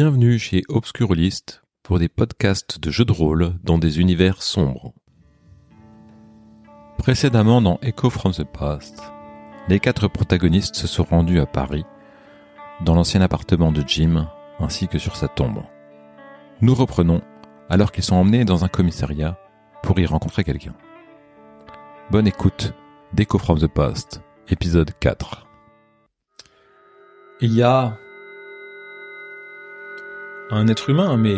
Bienvenue chez Obscurlist pour des podcasts de jeux de rôle dans des univers sombres. Précédemment dans Echo from the Past, les quatre protagonistes se sont rendus à Paris, dans l'ancien appartement de Jim, ainsi que sur sa tombe. Nous reprenons alors qu'ils sont emmenés dans un commissariat pour y rencontrer quelqu'un. Bonne écoute d'Echo from the Past, épisode 4. Il y a un être humain, mais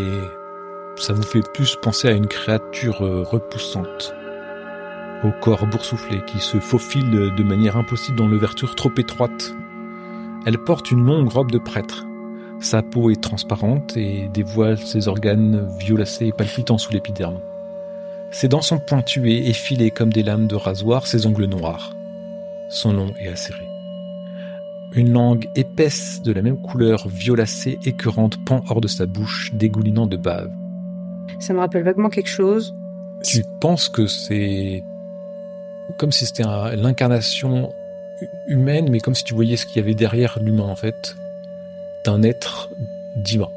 ça vous fait plus penser à une créature euh, repoussante, au corps boursouflé, qui se faufile de manière impossible dans l'ouverture trop étroite. Elle porte une longue robe de prêtre. Sa peau est transparente et dévoile ses organes violacés et palpitants sous l'épiderme. Ses dents sont pointues et effilées comme des lames de rasoir, ses ongles noirs. Son long est acéré. Une langue épaisse de la même couleur violacée écœurante pend hors de sa bouche, dégoulinant de bave. Ça me rappelle vaguement quelque chose. Tu penses que c'est comme si c'était l'incarnation humaine, mais comme si tu voyais ce qu'il y avait derrière l'humain en fait, d'un être divin.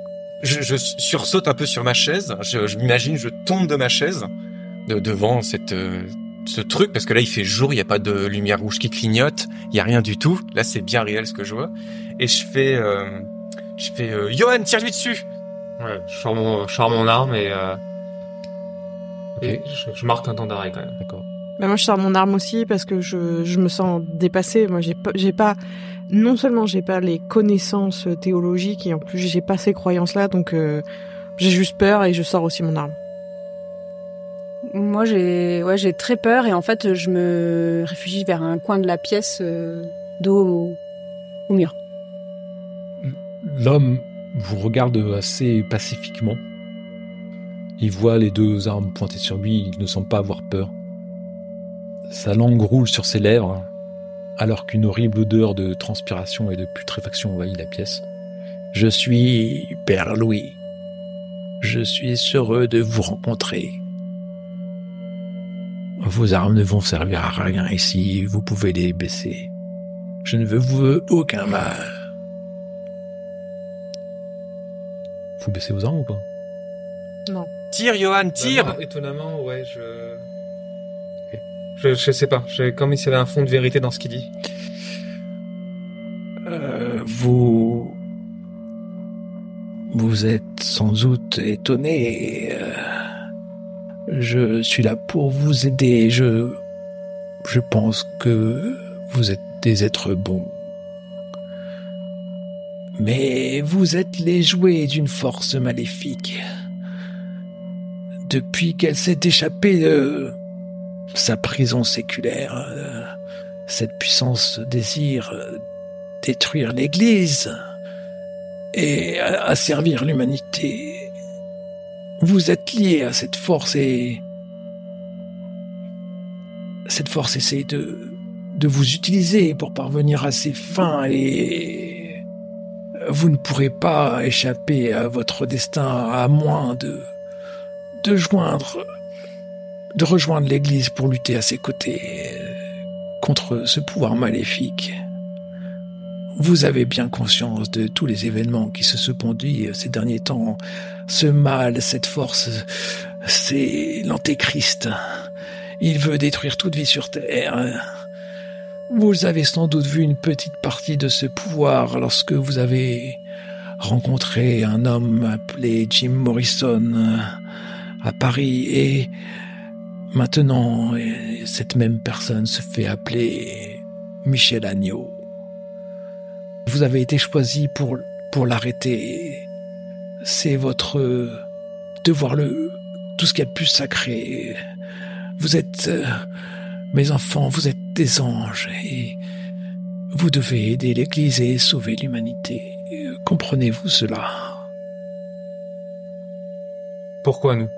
Je, je, sursaute un peu sur ma chaise. Je, je m'imagine, je tombe de ma chaise de, devant cette euh, ce truc parce que là il fait jour, il y a pas de lumière rouge qui clignote, il y a rien du tout. Là c'est bien réel ce que je vois. Et je fais, euh, je fais, euh, Johan, tire-lui dessus. Ouais, je sors mon, je sors mon arme et, euh, et je, je marque un temps d'arrêt quand même. D'accord. Bah moi je sors mon arme aussi parce que je, je me sens dépassée. Moi j'ai pas, j'ai pas, non seulement j'ai pas les connaissances théologiques et en plus j'ai pas ces croyances là, donc euh, j'ai juste peur et je sors aussi mon arme. Moi, j'ai ouais, j'ai très peur et en fait, je me réfugie vers un coin de la pièce, euh, dos au, au mur. L'homme vous regarde assez pacifiquement. Il voit les deux armes pointées sur lui, il ne semble pas avoir peur. Sa langue roule sur ses lèvres, alors qu'une horrible odeur de transpiration et de putréfaction envahit la pièce. Je suis Père Louis. Je suis heureux de vous rencontrer. Vos armes ne vont servir à rien ici, vous pouvez les baisser. Je ne veux vous aucun mal. Vous baissez vos armes ou pas? Non. Tire, Johan, tire. Bah, non, étonnamment, ouais, je... je, je sais pas. J'ai comme s'il y avait un fond de vérité dans ce qu'il dit. Euh, vous... Vous êtes sans doute étonné. euh, Je suis là pour vous aider. Je... Je pense que vous êtes des êtres bons. Mais vous êtes les jouets d'une force maléfique. Depuis qu'elle s'est échappée de sa prison séculaire, cette puissance désire détruire l'Église et asservir l'humanité. Vous êtes liés à cette force et cette force essaie de, de vous utiliser pour parvenir à ses fins et vous ne pourrez pas échapper à votre destin à moins de, de joindre, de rejoindre l'église pour lutter à ses côtés contre ce pouvoir maléfique. Vous avez bien conscience de tous les événements qui se sont produits ces derniers temps. Ce mal, cette force, c'est l'antéchrist. Il veut détruire toute vie sur Terre. Vous avez sans doute vu une petite partie de ce pouvoir lorsque vous avez rencontré un homme appelé Jim Morrison euh, à Paris et maintenant euh, cette même personne se fait appeler Michel Agneau. Vous avez été choisi pour, pour l'arrêter. C'est votre devoir le, tout ce qu'il y a de plus sacré. Vous êtes, euh, mes enfants, vous êtes des anges et vous devez aider l'Église et sauver l'humanité. Comprenez-vous cela? Pourquoi nous?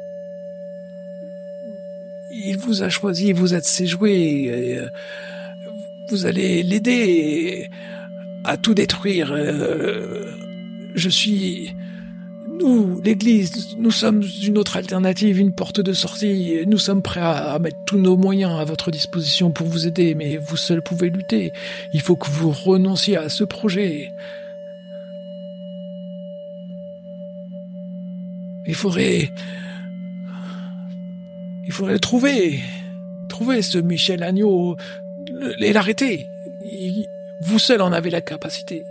Il vous a choisi, vous êtes ses jouets. et, euh, Vous allez l'aider à tout détruire. euh, Je suis... Nous, l'Église, nous sommes une autre alternative, une porte de sortie. Nous sommes prêts à, mettre tous nos moyens à votre disposition pour vous aider, mais vous seul pouvez lutter. Il faut que vous renonciez à ce projet. Il faudrait... Il faudrait le trouver. Trouver ce Michel Agneau et l'arrêter. Vous seul en avez la capacité.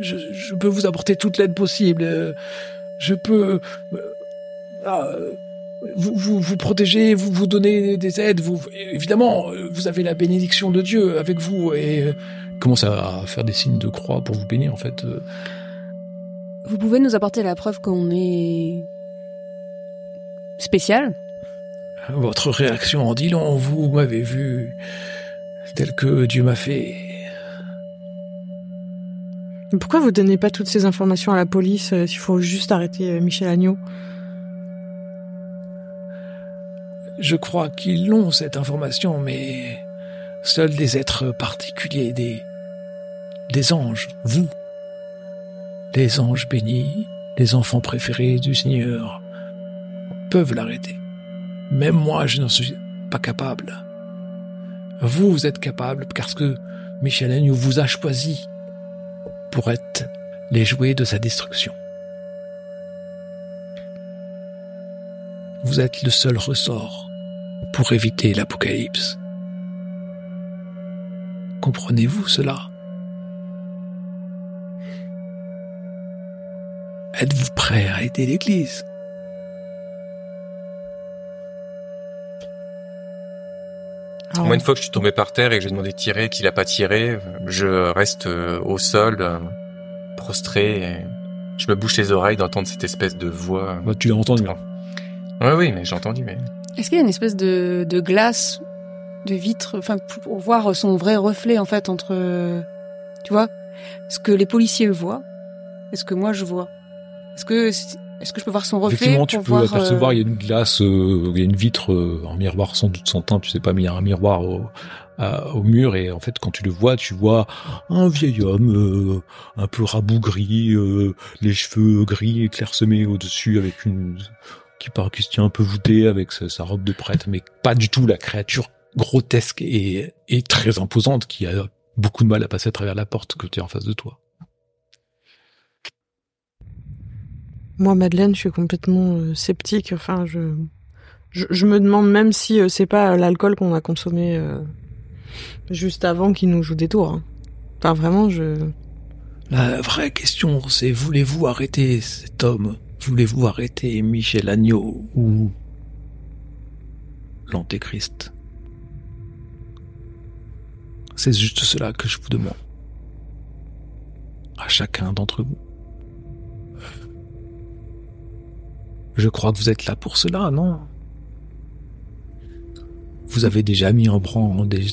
Je, je peux vous apporter toute l'aide possible. Je peux... euh, ah, euh, vous, vous, vous protéger, vous, vous donner des aides. Vous, évidemment, vous avez la bénédiction de Dieu avec vous et... euh, Commence à faire des signes de croix pour vous bénir en fait. Vous pouvez nous apporter la preuve qu'on est spécial? Votre réaction en dit long. Vous m'avez vu tel que Dieu m'a fait. Pourquoi vous donnez pas toutes ces informations à la police euh, s'il faut juste arrêter euh, Michel Agneau? Je crois qu'ils ont cette information, mais seuls des êtres particuliers, des, des anges, vous, les anges bénis, les enfants préférés du Seigneur, peuvent l'arrêter. Même moi, je n'en suis pas capable. Vous, vous êtes capable parce que Michel Agnew vous a choisi pour être les jouets de sa destruction. Vous êtes le seul ressort pour éviter l'apocalypse. Comprenez-vous cela? Êtes-vous prêt à aider l'Église? Alors, Moi, une fois que je suis tombé par terre et que j'ai demandé de tirer, qu'il a pas tiré, je reste euh, au sol, euh, prostré. Et je me bouche les oreilles d'entendre cette espèce de voix. bah, tu l'as entendu. Ouais, oui, mais j'ai entendu, mais Est-ce qu'il y a une espèce de, de glace, de vitre, enfin pour voir son vrai reflet en fait entre, tu vois, ce que les policiers voient, et ce que moi je vois? Est-ce que est-ce que je peux voir son reflet Effectivement, tu peux voir apercevoir, euh, il y a une glace, euh, il y a une vitre, euh, un miroir sans doute sans teint, tu sais pas, mais il y a un miroir au, mur et en fait, quand tu le vois, tu vois un vieil homme euh, un peu rabougri, euh, les cheveux gris et clairsemés au-dessus, avec une qui part qui se tient un peu voûté avec sa, sa robe de prêtre, mais pas du tout la créature grotesque et, et très imposante qui a beaucoup de mal à passer à travers la porte que tu es en face de toi. Moi, Madeleine, je suis complètement euh, sceptique. Enfin, je, me demande même si euh, c'est pas l'alcool qu'on a consommé euh, juste avant qui nous joue des tours. hein. Enfin, vraiment, je. La vraie question, c'est voulez-vous arrêter cet homme? Voulez-vous arrêter Michel Agneau ou l'Antéchrist? C'est juste cela que je vous demande. À chacun d'entre vous. Je crois que vous êtes là pour cela, non? Vous avez déjà mis en branle des,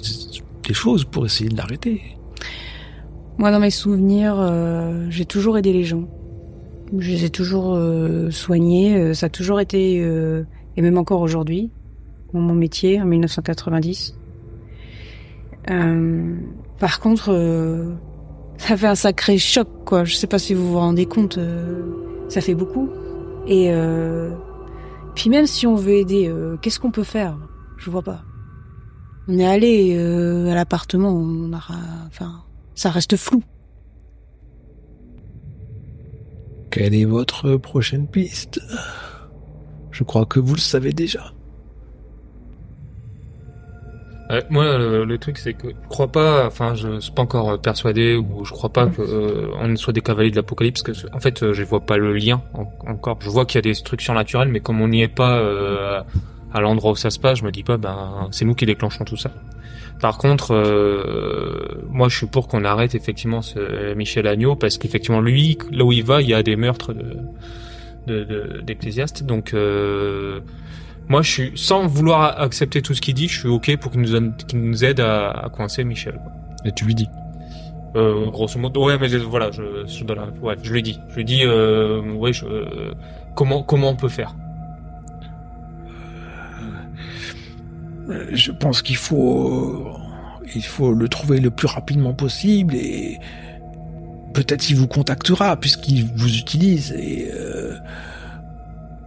choses pour essayer de l'arrêter. Moi, dans mes souvenirs, euh, j'ai toujours aidé les gens. Je les ai toujours euh, soignés. euh, Ça a toujours été, et même encore aujourd'hui, mon métier en 1990. Euh, par contre, ça fait un sacré choc, quoi. Je sais pas si vous vous rendez compte. ça fait beaucoup. Et euh, puis même si on veut aider, euh, qu'est-ce qu'on peut faire? Je vois pas. On est allé euh, à l'appartement, on enfin, ça reste flou. Quelle est votre prochaine piste? Je crois que vous le savez déjà. Moi, le, truc, c'est que je crois pas, enfin, je suis pas encore euh, persuadé ou je crois pas que euh, soit des cavaliers de l'apocalypse, que en fait, euh, je vois pas le lien en- encore. Je vois qu'il y a des destructions naturelles, mais comme on n'y est pas euh, à l'endroit où ça se passe, je me dis pas, ben, c'est nous qui déclenchons tout ça. Par contre, euh, moi, je suis pour qu'on arrête effectivement ce Michel Agneau, parce qu'effectivement, lui, là où il va, il y a des meurtres de de- de- donc. Euh, moi, je suis sans vouloir accepter tout ce qu'il dit, je suis ok pour qu'il nous, donne- qu'il nous aide à, à coincer Michel. quoi. Et tu lui dis. Euh, grosso modo, ouais, mais je- voilà, je, je donne, un- ouais, je lui dis, je lui dis, euh, ouais, je, euh, comment comment on peut faire? Euh, Je pense qu'il faut, il faut le trouver le plus rapidement possible et peut-être qu'il vous contactera puisqu'il vous utilise et euh,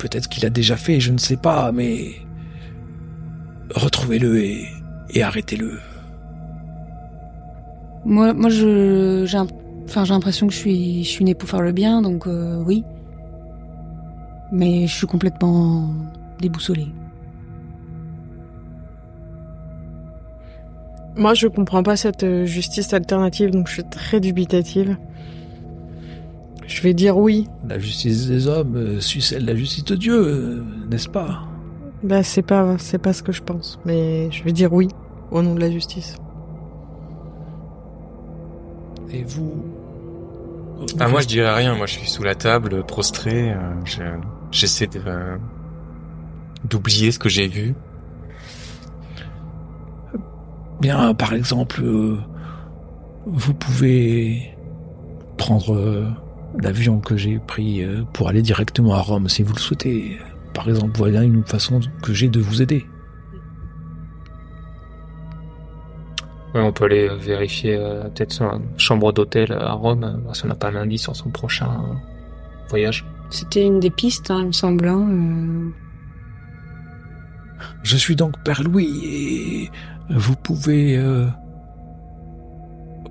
peut-être qu'il a déjà fait, je ne sais pas, mais retrouvez-le et, et arrêtez-le. Moi, moi, je, j'ai, un- enfin, j'ai l'impression que je suis, je suis née pour faire le bien, donc euh, oui. Mais je suis complètement déboussolée. Moi, je comprends pas cette euh, justice alternative, donc je suis très dubitative. Je vais dire oui. La justice des hommes euh, suit celle de la justice de Dieu, euh, n'est-ce pas? Bah, c'est pas, c'est pas ce que je pense, mais je vais dire oui au nom de la justice. Et vous? Ah, moi, je dirais rien. Moi, je suis sous la table, prostré. euh, je- J'essaie de euh, d'oublier ce que j'ai vu. Bien, par exemple, euh, vous pouvez prendre euh, l'avion que j'ai pris euh, pour aller directement à Rome si vous le souhaitez. Par exemple, voilà une façon que j'ai de vous aider. Ouais, on peut aller vérifier euh, peut-être sur une chambre d'hôtel à Rome, voir si on n'a pas un indice sur son prochain euh, voyage. C'était une des pistes, hein, il me semble. hein, euh. Je suis donc Père Louis et vous pouvez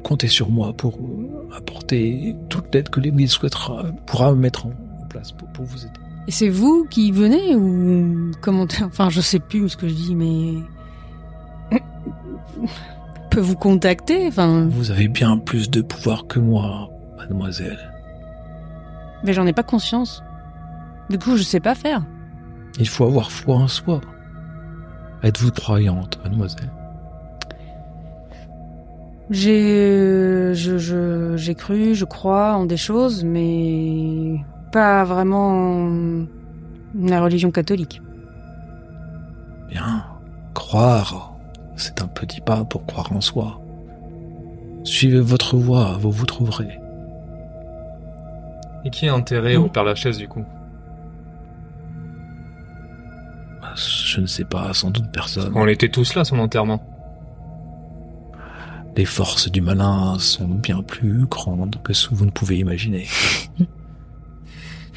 compter sur moi pour euh, apporter toute l'aide que l'Église souhaitera, pourra mettre en place pour, pour vous aider. Et c'est vous qui venez ou comment Enfin, je sais plus ce que je dis, mais peut vous contacter. Enfin, Vous avez bien plus de pouvoir que moi, mademoiselle. mais j'en ai pas conscience. Du coup, je sais pas faire. Il faut avoir foi en soi. Êtes-vous croyante, mademoiselle? J'ai, je, je, j'ai cru, je crois en des choses, mais pas vraiment en la religion catholique. Bien. Croire, c'est un petit pas pour croire en soi. Suivez votre voie, vous vous trouverez. Et qui est enterré au Père Lachaise du coup? Je ne sais pas, sans doute personne. On était tous là son enterrement. Les forces du malin sont bien plus grandes que ce que vous ne pouvez imaginer.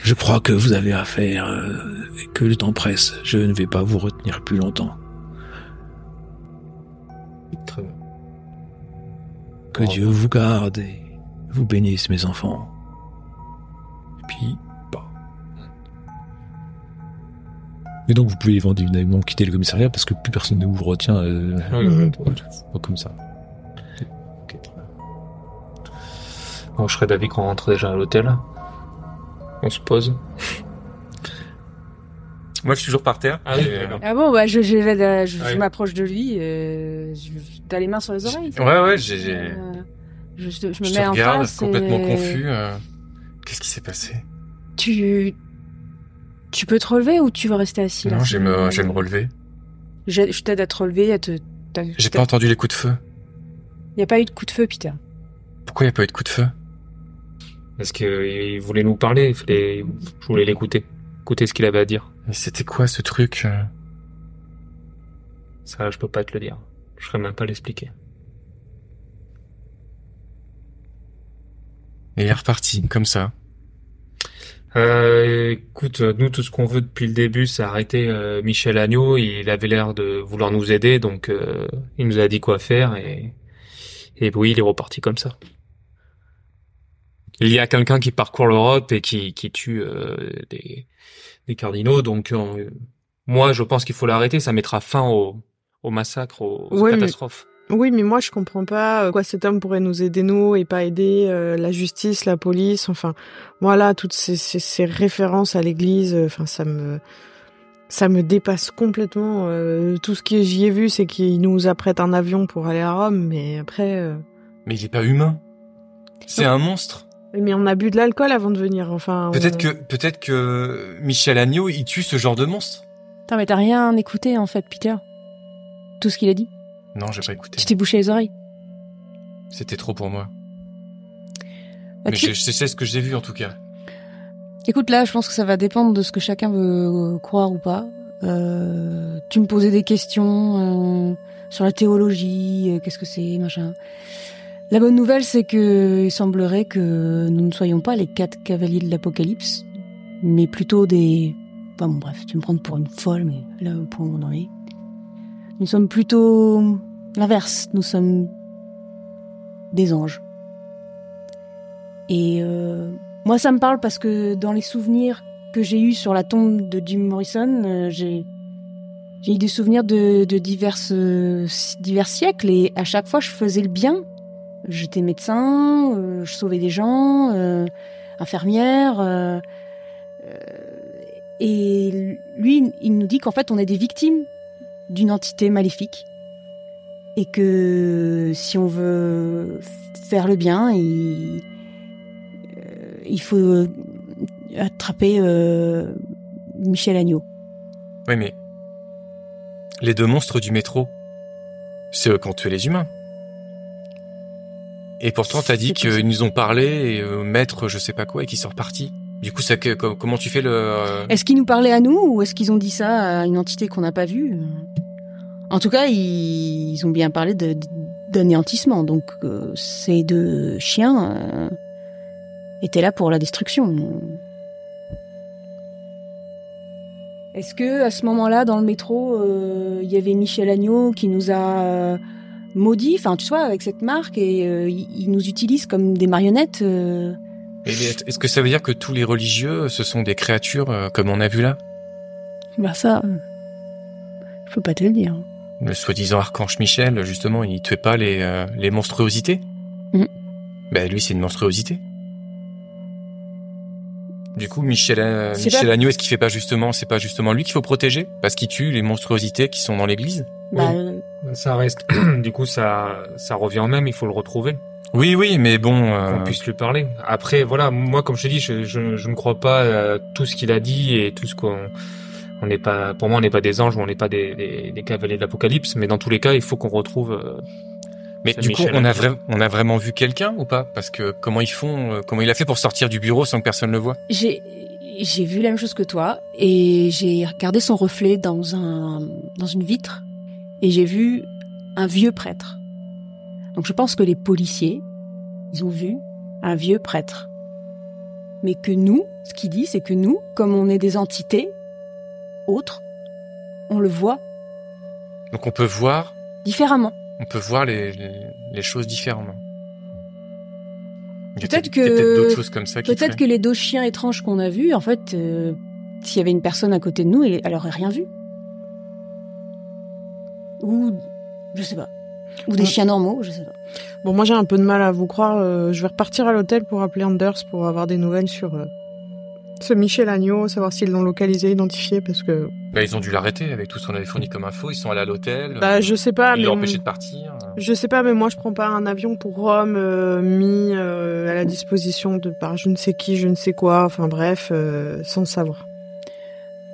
Je crois que vous avez affaire euh, et que le temps presse. Je ne vais pas vous retenir plus longtemps. Très bien. Que Dieu vous garde et vous bénisse, mes enfants. Et puis, bah. Et donc, vous pouvez éventuellement quitter le commissariat parce que plus personne ne vous retient euh, Oui, ouais, ouais. pas comme ça. Bon, je serais d'avis qu'on rentre déjà à l'hôtel. On se pose. Moi, je suis toujours par terre. Ah oui. Ah bon, bah, je, je, vais- je, je Ouais. m'approche de lui, euh, je, t'as les mains sur les oreilles. Ouais, ouais, j'ai- Euh, je, je me je mets te en regarde, face. complètement et- confus. euh, Qu'est-ce qui s'est passé? Tu, tu peux te relever ou tu veux rester assis Non, je vais me, relever. Je, je t'aide à te relever, à te. t'as- J'ai pas entendu les coups de feu. Y a pas eu de coup de feu, Peter? Pourquoi il n'y a pas eu de coup de feu? Parce qu'il voulait nous parler, il fallait... je voulais l'écouter. Écouter ce qu'il avait à dire. Mais c'était quoi ce truc euh Ça, je peux pas te le dire. Je serais même pas l'expliquer. Et il est reparti, comme ça. Euh, écoute, nous, tout ce qu'on veut depuis le début, c'est arrêter euh, Michel Agneau. Il avait l'air de vouloir nous aider, donc euh, il nous a dit quoi faire et, et oui, il est reparti comme ça. Il y a quelqu'un qui parcourt l'Europe et qui, qui tue euh, des, des cardinaux, donc euh, moi, je pense qu'il faut l'arrêter. Ça mettra fin au, au massacre, aux, aux Ouais, mais- catastrophes. Oui, mais moi je comprends pas euh, quoi cet homme pourrait nous aider nous et pas aider euh, la justice, la police, enfin voilà toutes ces, ces, ces références à l'Église, euh, enfin ça me ça me dépasse complètement. euh, tout ce que j'y ai vu, c'est qu'il nous apprête un avion pour aller à Rome, mais après, euh, Mais il est pas humain. C'est un monstre. Mais on a bu de l'alcool avant de venir, enfin. Peut-être on- que, peut-être que Michel Agneau, il tue ce genre de monstre. Putain, mais t'as rien écouté en fait, Peter. Tout ce qu'il a dit. Non, j'ai pas écouté. Tu t'es bouché les oreilles. C'était trop pour moi. Bah, Mais tu- je, je sais ce que j'ai vu en tout cas. Écoute, là, je pense que ça va dépendre de ce que chacun veut euh, croire ou pas. Euh, tu me posais des questions euh, sur la théologie, euh, qu'est-ce que c'est, machin. La bonne nouvelle, c'est que il semblerait que nous ne soyons pas les quatre cavaliers de l'Apocalypse, mais plutôt des... Enfin bon, bref, tu me prends pour une folle, mais là, au point où on en est. Nous sommes plutôt l'inverse. Nous sommes des anges. Et euh, moi, ça me parle parce que dans les souvenirs que j'ai eu sur la tombe de Jim Morrison, euh, j'ai eu des souvenirs de, divers siècles et à chaque fois je faisais le bien. J'étais médecin, euh, je sauvais des gens, euh, infirmière. euh, et lui, il nous dit qu'en fait on est des victimes d'une entité maléfique et que si on veut faire le bien, il, il faut attraper Michel Agneau. Oui, mais les deux monstres du métro, c'est eux qui ont tué les humains. Et pourtant, t'as dit qu'ils nous ont parlé, et, euh, maître je sais pas quoi, et qu'ils sont repartis. Du coup, ça, que- comment tu fais le... euh, Est-ce qu'ils nous parlaient à nous ou est-ce qu'ils ont dit ça à une entité qu'on n'a pas vue? En tout cas, ils, ils ont bien parlé d'anéantissement. Donc, euh, ces deux chiens euh, étaient là pour la destruction. Est-ce que à ce moment-là, dans le métro, il y avait Michel Agneau qui nous a euh, maudits, enfin, tu vois, avec cette marque, et euh, il, il nous utilise comme des marionnettes euh, Est-ce que ça veut dire que tous les religieux, ce sont des créatures euh, comme on a vu là? Bah ça, euh, je peux pas te le dire. Le soi-disant archange Michel, justement, il tuait pas les, euh, les monstruosités? Mhm. Ben lui, c'est une monstruosité. Du coup, Michel, euh, Michel pas- Agneau, est-ce qu'il fait pas justement, c'est pas justement lui qu'il faut protéger? Parce qu'il tue les monstruosités qui sont dans l'église? Bah, Oui. Euh, Ça reste. du coup, ça, ça revient au même. Il faut le retrouver. Oui, oui, mais bon, euh, qu'on puisse lui parler. Après, voilà, moi, comme je te dis, je, je, je ne crois pas à tout ce qu'il a dit et tout ce qu'on, on n'est pas, pour moi, on n'est pas des anges ou on n'est pas des, des, des cavaliers de l'apocalypse, mais dans tous les cas, il faut qu'on retrouve. euh, mais du coup, Michel on a, vra- on a vraiment vu quelqu'un ou pas? Parce que comment ils font, euh, comment il a fait pour sortir du bureau sans que personne le voie? J'ai j'ai vu la même chose que toi et j'ai regardé son reflet dans un dans une vitre et j'ai vu un vieux prêtre. Donc je pense que les policiers ils ont vu un vieux prêtre. Mais que nous, ce qu'il dit c'est que nous comme on est des entités autres, on le voit Donc on peut voir, différemment. on peut voir les, les, les choses différemment. Peut-être que- peut-être d'autres choses comme ça qui Peut-être que les deux chiens étranges qu'on a vus en fait euh, s'il y avait une personne à côté de nous, elle elle aurait rien vu. Ou je sais pas. Ou des Ouais. chiens normaux, je sais pas. Bon, moi j'ai un peu de mal à vous croire. euh, je vais repartir à l'hôtel pour appeler Anders pour avoir des nouvelles sur euh, ce Michel Agneau, savoir s'ils l'ont localisé, identifié, parce que Bah, ils ont dû l'arrêter avec tout ce qu'on avait fourni comme info. Ils sont allés à l'hôtel. bah euh, je sais pas, ils mais l'ont empêché de partir. je sais pas, mais moi je prends pas un avion pour Rome euh, mis euh, à la disposition de par je ne sais qui, je ne sais quoi. Enfin bref, euh, sans savoir.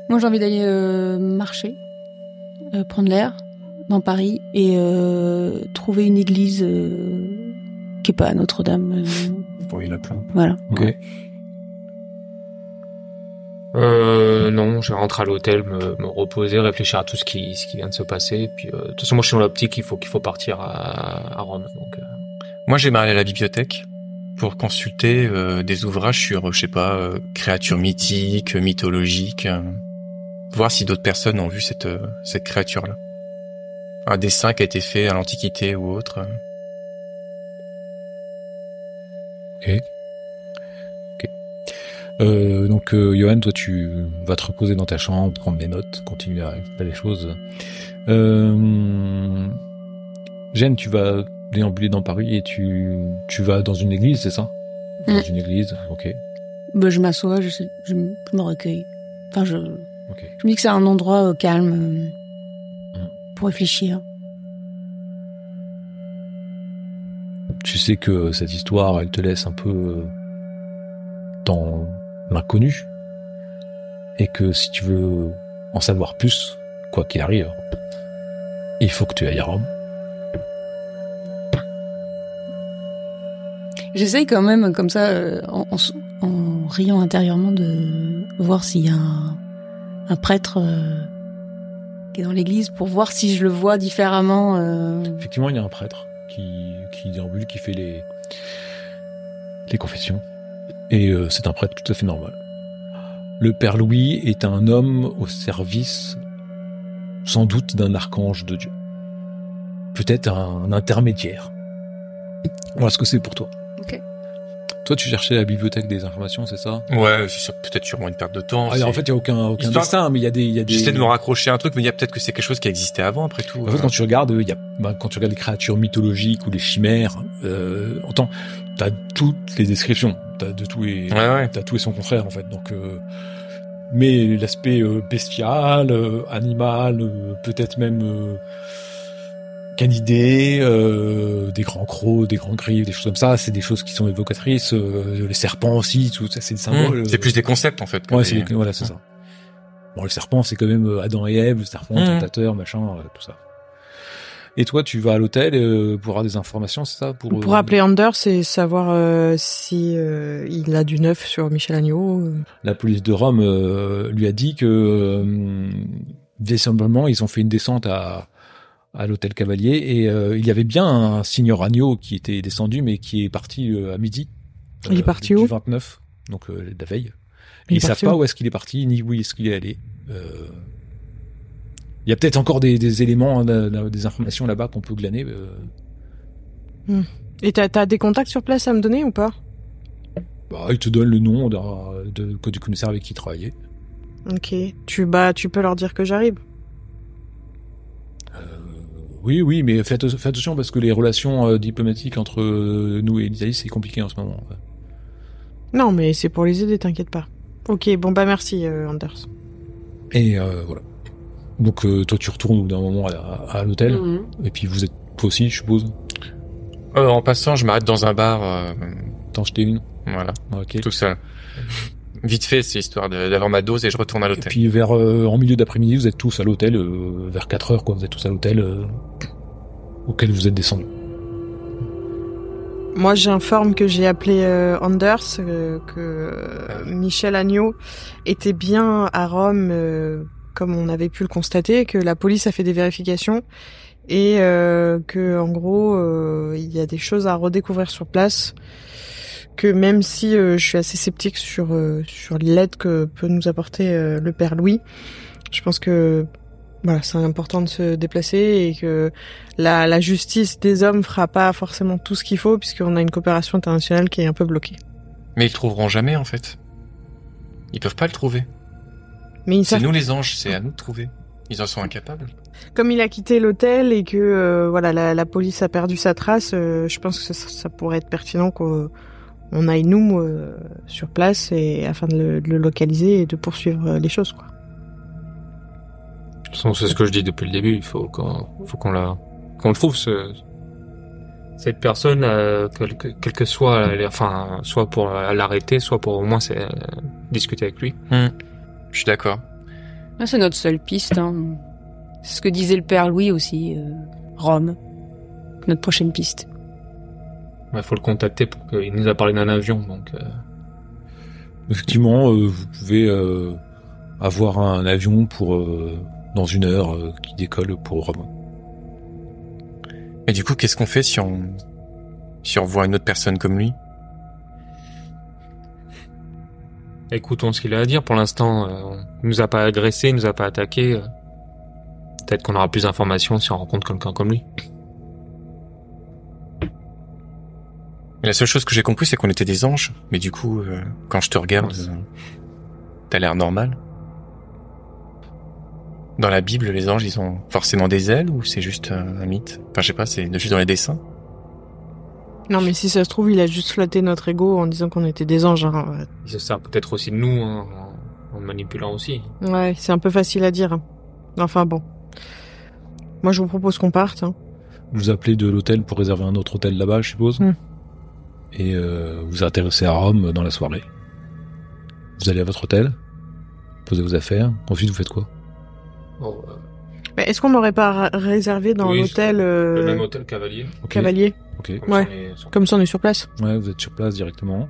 Moi j'ai envie d'aller euh, marcher, euh, prendre l'air dans Paris et euh, trouver une église euh, qui est pas à Notre-Dame. euh, Bon, il y en a plein. voilà. Ok. Euh, non, je vais rentrer à l'hôtel, me, me reposer, réfléchir à tout ce qui, ce qui vient de se passer. Et puis, euh, de toute façon, moi, je suis dans l'optique qu'il faut, qu'il faut partir à, à Rome. Donc, euh, Moi, j'aimerais aller à la bibliothèque pour consulter euh, des ouvrages sur, je sais pas, euh, créatures mythiques, mythologiques, euh, voir si d'autres personnes ont vu cette euh, cette créature-là. Un dessin qui a été fait à l'Antiquité ou autre. euh. Ok. Ok. Euh, donc, euh, Johan, toi, tu vas te reposer dans ta chambre, prendre des notes, continuer à faire les choses. Euh, Jeanne, tu vas déambuler dans Paris et tu, tu vas dans une église, c'est ça? Dans Mm. une église, ok. Bah, je m'assois, je, me- je me recueille. Enfin, je, ok. je me dis que c'est un endroit euh, calme euh. Pour réfléchir. Tu sais que cette histoire, elle te laisse un peu dans l'inconnu. Et que si tu veux en savoir plus, quoi qu'il arrive, il faut que tu ailles à Rome. J'essaye quand même, comme ça, euh, en, en s- en riant intérieurement, de voir s'il y a un, un prêtre euh, qui dans l'église pour voir si je le vois différemment. euh. Effectivement, il y a un prêtre qui, qui déambule, qui fait les, les confessions. Et euh, c'est un prêtre tout à fait normal. Le Père Louis est un homme au service, sans doute, d'un archange de Dieu. Peut-être un, intermédiaire. Voilà ce que c'est pour toi. Toi, tu cherchais la bibliothèque des informations, c'est ça? Ouais, c'est peut-être sûrement une perte de temps. Ah, c'est- En fait, il y a aucun aucun Histoire- dessin, mais il y a des il y a des. J'essaie de me raccrocher à un truc, mais il y a peut-être que c'est quelque chose qui existait avant, après tout. En fait, quand tu regardes, il y a, bah, quand tu regardes les créatures mythologiques ou les chimères, euh, autant t'as toutes les descriptions, t'as de tout et Ouais, ouais. t'as tout et son contraire en fait. Donc, euh, mais l'aspect euh, bestial, euh, animal, euh, peut-être même euh, canidé, euh, des grands crocs, des grands griffes, des choses comme ça, c'est des choses qui sont évocatrices. euh, les serpents aussi, tout ça, c'est des symboles. Mmh, c'est plus des concepts, en fait. que Ouais, des- c'est voilà, c'est ça. Bon, le serpent, c'est quand même euh, Adam et Ève, le serpent, Mhm. tentateur, machin, euh, tout ça. Et toi, tu vas à l'hôtel euh, pour avoir des informations, c'est ça? Pour, Pour euh, appeler Anders et savoir euh, si euh, il a du neuf sur Michel Agneau. euh. La police de Rome euh, lui a dit que euh, vraisemblablement, ils ont fait une descente à à l'hôtel Cavalier et euh, il y avait bien un signor Agneau qui était descendu mais qui est parti euh, à midi. Il est parti du où 29, donc euh, la veille. Il ils savent pas où? où est-ce qu'il est parti ni où est-ce qu'il est allé. Euh, Il y a peut-être encore des, des éléments, hein, des informations là-bas qu'on peut glaner. euh. Et t'as as des contacts sur place à me donner ou pas? Bah, il te donne le nom de, de- du commissaire avec qui il travaillait. Ok. Tu bah tu peux leur dire que j'arrive. Oui, oui, mais faites, faites attention parce que les relations euh, diplomatiques entre euh, nous et l'Italie, c'est compliqué en ce moment. Non, mais c'est pour les aider, t'inquiète pas. Ok, bon bah merci euh, Anders. Et euh, voilà. Donc euh, toi, tu retournes au bout d'un moment à, l'hôtel, Mhm. et puis vous êtes toi aussi, je suppose? Euh, en passant, je m'arrête dans un bar, euh, T'en jeter une? voilà, Ok. tout seul. Vite fait, c'est histoire d'avoir ma dose et je retourne à Et l'hôtel. puis vers euh, en milieu d'après-midi, vous êtes tous à l'hôtel, euh, vers 4 heures, quoi. Vous êtes tous à l'hôtel euh, auquel vous êtes descendu. Moi j'informe que j'ai appelé euh, Anders, euh, que euh, Michel Agneau était bien à Rome euh, comme on avait pu le constater, que la police a fait des vérifications et euh, que en gros euh, il y a des choses à redécouvrir sur place. Que même si euh, je suis assez sceptique sur euh, sur l'aide que peut nous apporter euh, le père Louis, je pense que voilà c'est important de se déplacer et que la, la justice des hommes fera pas forcément tout ce qu'il faut puisqu'on a une coopération internationale qui est un peu bloquée. Mais ils le trouveront jamais, en fait. Ils peuvent pas le trouver. Mais C'est savent, nous les anges, c'est à nous de trouver. Ils en sont incapables. comme il a quitté l'hôtel et que euh, voilà la, la police a perdu sa trace, euh, je pense que ça, ça pourrait être pertinent qu'on on aille nous euh, sur place et afin de le, de le localiser et de poursuivre euh, les choses quoi. De toute façon, c'est ce que je dis depuis le début. Il faut qu'on, faut qu'on la, qu'on le trouve ce, cette personne, euh, quel, que, quel que soit, les- enfin, soit pour l'arrêter, soit pour au moins euh, discuter avec lui. Je suis d'accord. Ah, c'est notre seule piste. Hein. C'est ce que disait le père Louis aussi. euh, Rome. Notre prochaine piste. Il faut le contacter pour qu'il nous a parlé d'un avion, donc. euh, Effectivement, euh, vous pouvez euh, avoir un avion pour euh, dans une heure euh, qui décolle pour Rome. Et du coup, qu'est-ce qu'on fait si on, si on voit une autre personne comme lui? Écoutons ce qu'il a à dire. Pour l'instant, euh, il nous a pas agressé, il nous a pas attaqué. Peut-être qu'on aura plus d'informations si on rencontre quelqu'un comme lui. La seule chose que j'ai compris, c'est qu'on était des anges. Mais du coup, euh, quand je te regarde, euh, t'as l'air normal. Dans la Bible, les anges, ils ont forcément des ailes ou c'est juste euh, un mythe? Enfin, je sais pas, c'est juste dans les dessins. Non mais si ça se trouve il a juste flatté notre ego en disant qu'on était des anges. hein. Il se sert peut-être aussi de nous, hein, en, en manipulant aussi. Ouais c'est un peu facile à dire. hein. Enfin bon. Moi je vous propose qu'on parte. hein. Vous appelez de l'hôtel pour réserver un autre hôtel là-bas, je suppose? Hmm. Et euh, vous intéressez à Rome dans la soirée. Vous allez à votre hôtel, posez vos affaires. Ensuite, vous faites quoi? Bon, euh, Mais Est-ce qu'on n'aurait pas réservé dans Oui, l'hôtel euh, Le même hôtel cavalier. Ok. Cavalier comme Ouais. ça, on est sur- Comme ça on est sur place. Ouais, vous êtes sur place directement.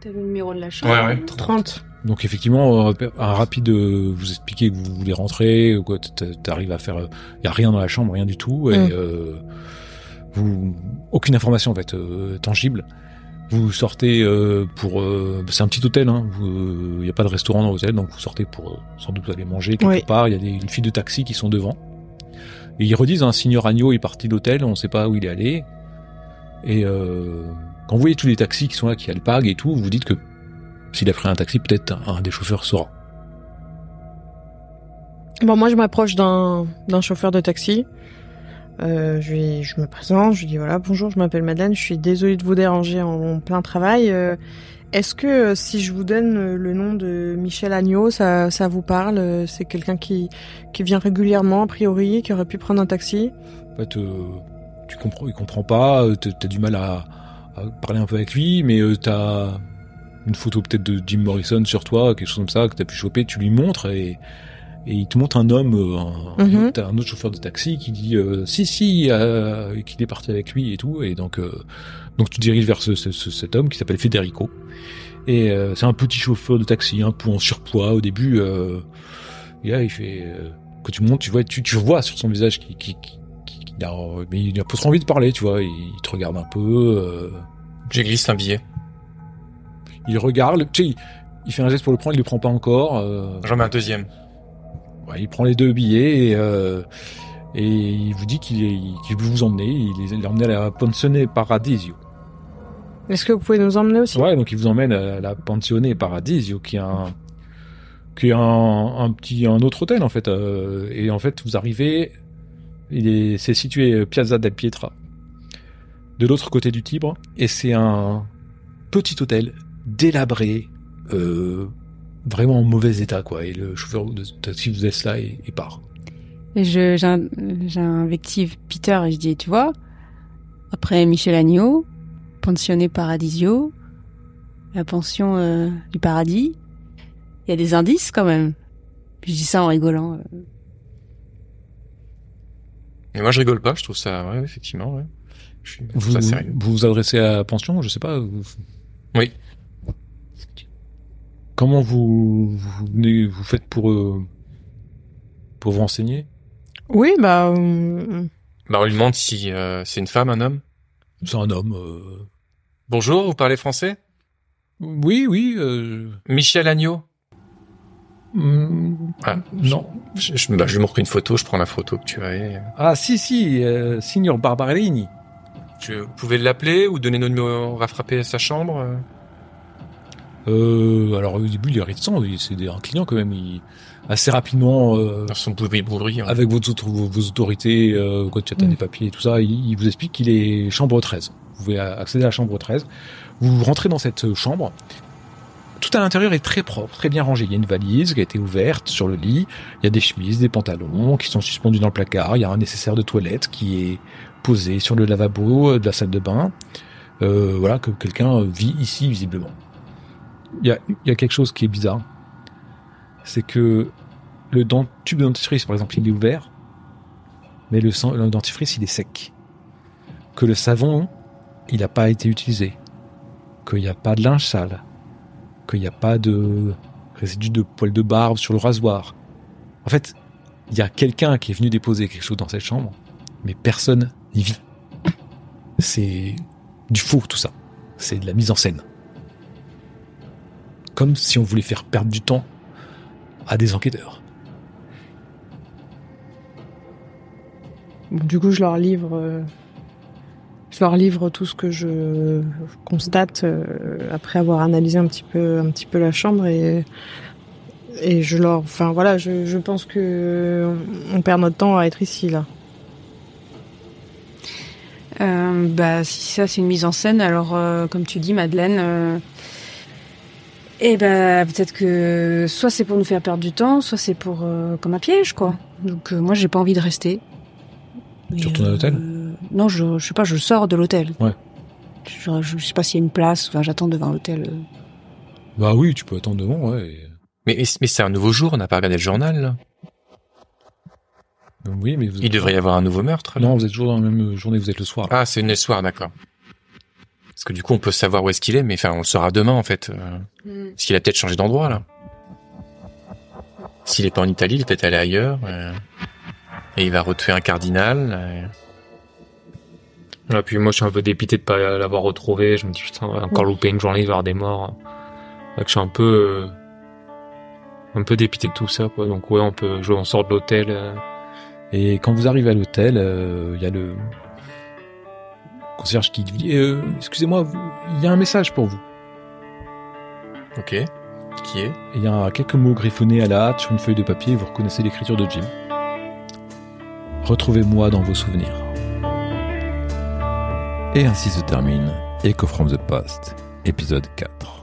T'as le numéro de la chambre Ouais, ouais. 30. Donc effectivement, euh, un rapide, euh, vous expliquez que vous voulez rentrer, ou quoi, t'arrives à faire, il y a rien dans la chambre, rien du tout, et Mm. euh, vous, aucune information en fait euh, tangible. Vous sortez euh, pour, euh, c'est un petit hôtel, hein, il n'y a pas de restaurant dans l'hôtel, donc vous sortez pour euh, sans doute aller manger quelque Oui. part. Il y a des une file de taxis qui sont devant. Et ils redisent, un signor Agneau est parti de l'hôtel, on ne sait pas où il est allé. Et Quand vous voyez tous les taxis qui sont là, qui alpaguent et tout, vous dites que s'il a pris un taxi, peut-être un, des chauffeurs saura. Bon, moi, je m'approche d'un chauffeur de taxi. Euh, je, je me présente, je lui dis voilà, bonjour, je m'appelle Madeleine, je suis désolée de vous déranger en, plein travail. Euh, Est-ce que euh, si je vous donne le nom de Michel Agneau, ça, ça vous parle C'est quelqu'un qui, qui vient régulièrement, a priori, qui aurait pu prendre un taxi? En fait, tu comprends, il comprend pas, t'as du mal à, à parler un peu avec lui, mais t'as une photo peut-être de Jim Morrison sur toi, quelque chose comme ça, que t'as pu choper, tu lui montres et, et il te montre un homme, euh, un, Mhm. un autre- un autre chauffeur de taxi qui dit euh, si si, euh, et qu'il est parti avec lui et tout, et donc euh, donc tu te diriges vers ce, ce- ce- cet homme qui s'appelle Federico. Et euh, c'est un petit chauffeur de taxi, un peu en surpoids au début. Euh, et là, il fait euh, quand tu montes, tu vois, tu, tu vois sur son visage qui qui, qui, qui- qu'il a, mais il a pas trop envie de parler, tu vois. Il te regarde un peu. euh, J'ai glissé un billet. il regarde, tu sais, il, il fait un geste pour le prendre, il le prend pas encore. euh, J'en mets un deuxième. Ouais, il prend les deux billets et, euh, et il vous dit qu'il est- veut vous emmener. Il les emmené à la Pensione Paradisio. Est-ce que vous pouvez nous emmener aussi? Ouais, donc il vous emmène à la Pensione Paradisio, qui est un, qui est un, un petit, un autre hôtel en fait. euh, et en fait, vous arrivez, il est, c'est situé Piazza del Pietra, de l'autre côté du Tibre, et c'est un petit hôtel délabré, euh, vraiment en mauvais état quoi. Et le chauffeur de taxi vous laisse là et, et part. Et je, j'in- j'invective Peter et je dis, tu vois, après Michel Agneau, pensionné Paradisio, la pension euh, du paradis, il y a des indices quand même. Puis je dis ça en rigolant. euh. Mais moi, je rigole pas. Je trouve ça, ouais, effectivement, ouais. Je suis, je Vous ça sérieux. vous, vous adressez à la pension, je sais pas. vous- Oui. Comment vous vous, vous faites pour euh, pour vous renseigner? Oui, bah. euh, Bah, on lui demande si euh, c'est une femme, un homme? C'est un homme. euh, Bonjour, vous parlez français? Oui, oui. euh, Michel Agneau? mm, Ah, non. Je, je, bah, je lui montre une photo, je prends la photo que tu as. et- Ah si si, euh, Signor Barbarellini. Tu, vous pouvez l'appeler ou donner nos numéros à frapper à sa chambre euh Euh, alors au début il est réticent, il- c'est des- un client quand même. Il, assez rapidement, euh, hein. avec autre- vos, vos autorités, euh, quand tu as Mm. des papiers et tout ça, il, il vous explique qu'il est chambre 13. Vous pouvez accéder à la chambre 13. Vous rentrez dans cette chambre. Tout à l'intérieur est très propre, très bien rangé. Il y a une valise qui a été ouverte sur le lit. Il y a des chemises, des pantalons qui sont suspendus dans le placard. Il y a un nécessaire de toilette qui est posé sur le lavabo de la salle de bain. Euh, voilà, que quelqu'un vit ici visiblement. Il y a, y a quelque chose qui est bizarre. C'est que le dent- tube de dentifrice, par exemple, il est ouvert, mais le, sang- dentifrice, il est sec. Que le savon, il n'a pas été utilisé. Qu'il n'y a pas de linge sale. Qu'il n'y a pas de résidus de poils de barbe sur le rasoir. En fait, il y a quelqu'un qui est venu déposer quelque chose dans cette chambre, mais personne n'y vit. C'est du faux, tout ça. C'est de la mise en scène. Comme si on voulait faire perdre du temps à des enquêteurs. Du coup, je leur livre, euh, je leur livre tout ce que je constate euh, après avoir analysé un petit peu, un petit peu la chambre et et je leur, enfin voilà, je, je pense que on perd notre temps à être ici là. Euh, bah, si ça c'est une mise en scène, alors euh, comme tu dis, Madeleine, euh, eh ben peut-être que soit c'est pour nous faire perdre du temps, soit c'est pour euh, comme un piège, quoi. Donc euh, moi j'ai pas envie de rester. Tu Et, retournes à l'hôtel? euh, Non, je, je sais pas, je sors de l'hôtel. Ouais. Je, je sais pas s'il y a une place. Enfin, j'attends devant l'hôtel. Bah oui, tu peux attendre devant, ouais. et- Mais, mais, mais c'est un nouveau jour, on n'a pas regardé le journal. Là. Oui, mais vous Il devrait y avoir un nouveau meurtre. là. Non, vous êtes toujours dans la même journée, vous êtes le soir. Ah, c'est une le soir, d'accord. Parce que du coup, on peut savoir où est-ce qu'il est, mais enfin, on le saura demain en fait. Euh, Parce qu'il a peut-être changé d'endroit là. S'il est pas en Italie, il est peut-être allé ailleurs. euh, et il va retuer un cardinal. euh. Et puis moi, je suis un peu dépité de pas l'avoir retrouvé. Je me dis, putain, on va encore loupé une journée, il va y avoir des morts. Donc, je suis un peu, euh, un peu dépité de tout ça, quoi. Donc, ouais, on peut jouer, on sort de l'hôtel. Et quand vous arrivez à l'hôtel, euh, il y a le... concierge qui dit euh, Excusez-moi, il y a un message pour vous. Ok. Qui est? Il y a quelques mots griffonnés à la hâte sur une feuille de papier et vous reconnaissez l'écriture de Jim. Retrouvez-moi dans vos souvenirs. Et ainsi se termine Echo from the Past, épisode 4.